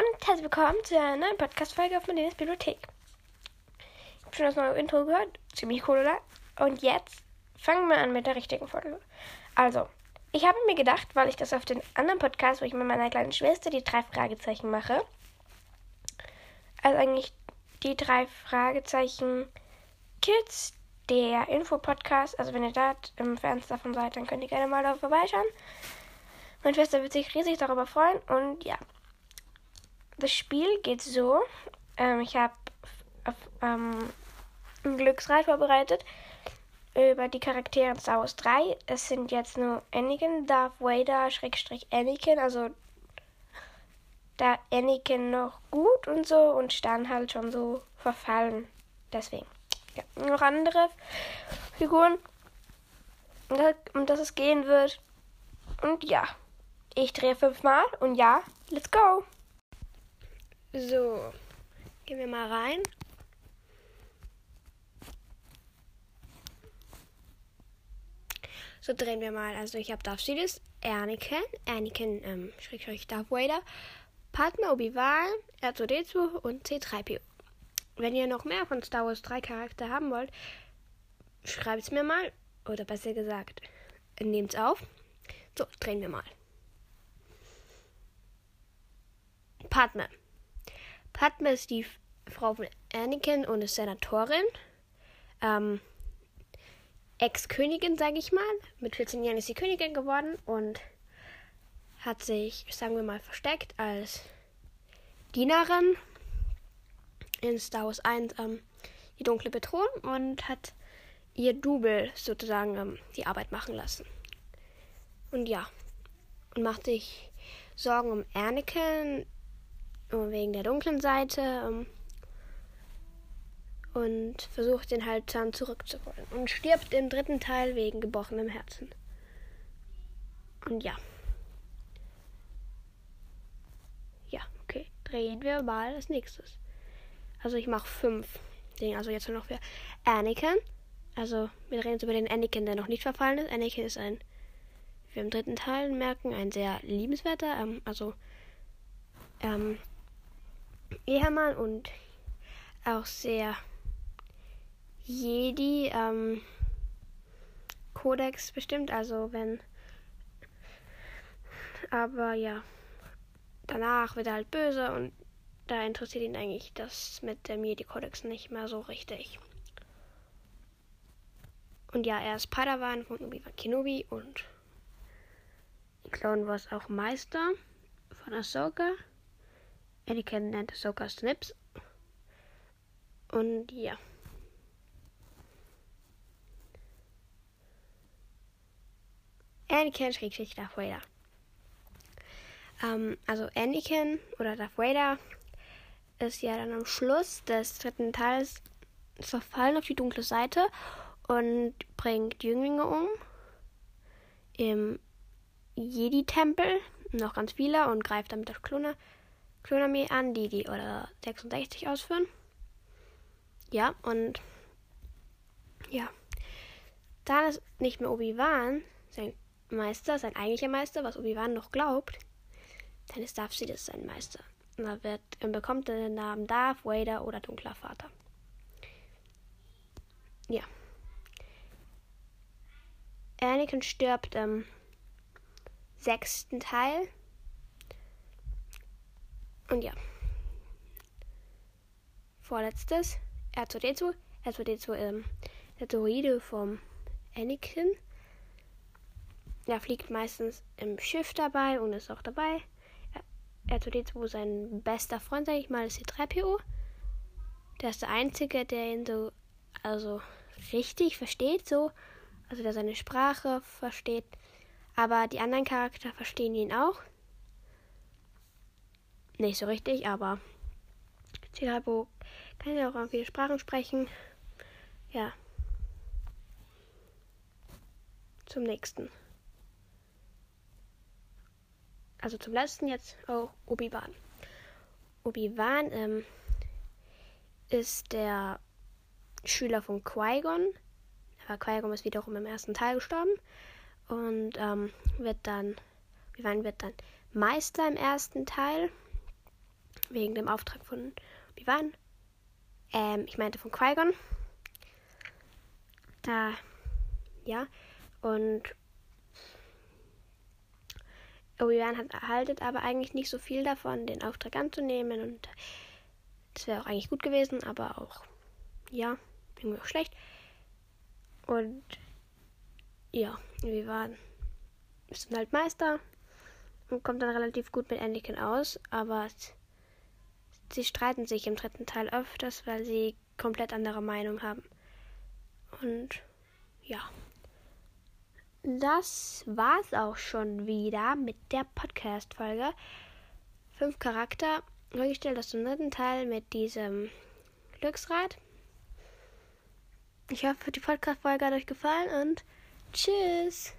und herzlich willkommen zu einer neuen Podcast-Folge auf Marlenes Bibliothek. Ich habe schon das neue Intro gehört, ziemlich cool, oder? Und jetzt fangen wir an mit der richtigen Folge. Also, ich habe mir gedacht, weil ich das auf den anderen Podcast, wo ich mit meiner kleinen Schwester die drei Fragezeichen mache, also eigentlich die drei Fragezeichen Kids, der Info-Podcast, also wenn ihr da im Fernseher davon seid, dann könnt ihr gerne mal da vorbeischauen. Meine Schwester wird sich riesig darüber freuen und ja, das Spiel geht so. Ähm, ich habe ähm, ein Glücksrad vorbereitet über die Charaktere in Star Wars 3. Es sind jetzt nur Anakin, Darth Vader, Schrägstrich Anakin, also da Anakin noch gut und so und dann halt schon so verfallen. Deswegen. Ja, noch andere Figuren, um das es gehen wird. Und ja, ich drehe fünfmal und ja, let's go! So, gehen wir mal rein. So drehen wir mal. Also ich habe Darth Sidious, Anakin, Anakin, ähm, Schrägstrich Darth Vader, Padme, Obi-Wan, R2D2 und C3PO. Wenn ihr noch mehr von Star Wars 3 Charakter haben wollt, schreibt es mir mal. Oder besser gesagt, nehmt es auf. So, drehen wir mal. Padme. Padme ist die Frau von Anakin und ist Senatorin. Ähm, Ex-Königin, sage ich mal. Mit 14 Jahren ist sie Königin geworden und hat sich, sagen wir mal, versteckt als Dienerin in Star Wars 1 ähm, die dunkle Bedrohung und hat ihr Double sozusagen ähm, die Arbeit machen lassen. Und ja, und macht sich Sorgen um Anakin, wegen der dunklen Seite ähm, und versucht den halt dann zurückzuholen und stirbt im dritten Teil wegen gebrochenem Herzen. Und ja. Ja, okay. Drehen wir mal als nächstes. Also ich mache fünf Dinge. Also jetzt noch für Anakin. Also wir reden jetzt über den Anakin, der noch nicht verfallen ist. Anakin ist ein, wie wir im dritten Teil merken, ein sehr liebenswerter, ähm, also ähm, Ehemann und auch sehr Jedi ähm, Kodex bestimmt. Also wenn. Aber ja. Danach wird er halt böse und da interessiert ihn eigentlich das mit dem Jedi-Kodex nicht mehr so richtig. Und ja, er ist Padawan von Obi-Wan Kenobi und in Clone Wars auch Meister von Ahsoka. Anakin nennt Ahsoka Snips. Und ja. Anakin schrägstrich Darth Vader. Ähm, also Anakin oder Darth Vader ist ja dann am Schluss des dritten Teils verfallen auf die dunkle Seite und bringt Jünglinge um im Jedi-Tempel, noch ganz viele, und greift damit das Klone Klonarmee an, die die oder 66 ausführen. Ja, und ja. Dann ist nicht mehr Obi-Wan sein Meister, sein eigentlicher Meister, was Obi-Wan noch glaubt. Dann ist Darth Sidious sein Meister. Und er, wird, er bekommt den Namen Darth Vader oder Dunkler Vater. Ja. Anakin stirbt im sechsten Teil und ja. Vorletztes. R2D2. R2D2, ähm, der Droide vom Anakin. Er fliegt meistens im Schiff dabei und ist auch dabei. R2D2, sein bester Freund, sag ich mal, ist die 3PO. Der ist der Einzige, der ihn so, also richtig versteht, so. Also der seine Sprache versteht. Aber die anderen Charakter verstehen ihn auch nicht so richtig, aber C3PO kann ja auch viele Sprachen sprechen. Ja. Zum nächsten. Also zum letzten jetzt auch Obi-Wan. Obi-Wan ähm, ist der Schüler von Qui-Gon. Aber Qui-Gon ist wiederum im ersten Teil gestorben. Und ähm, wird dann, Obi-Wan wird dann Meister im ersten Teil Wegen dem Auftrag von Obi-Wan. Ähm, ich meinte von Qui-Gon. Da, ja. Und Obi-Wan hat erhaltet aber eigentlich nicht so viel davon, den Auftrag anzunehmen. Und das wäre auch eigentlich gut gewesen, aber auch, ja, irgendwie auch schlecht. Und ja, wir waren, sind halt Meister und kommt dann relativ gut mit Anakin aus, aber sie streiten sich im dritten Teil öfters, weil sie komplett andere Meinung haben. Und ja. Das war's auch schon wieder mit der Podcast-Folge. Fünf Charakter vorgestellt aus dem dritten Teil mit diesem Glücksrad. Ich hoffe, die Podcast-Folge hat euch gefallen und tschüss!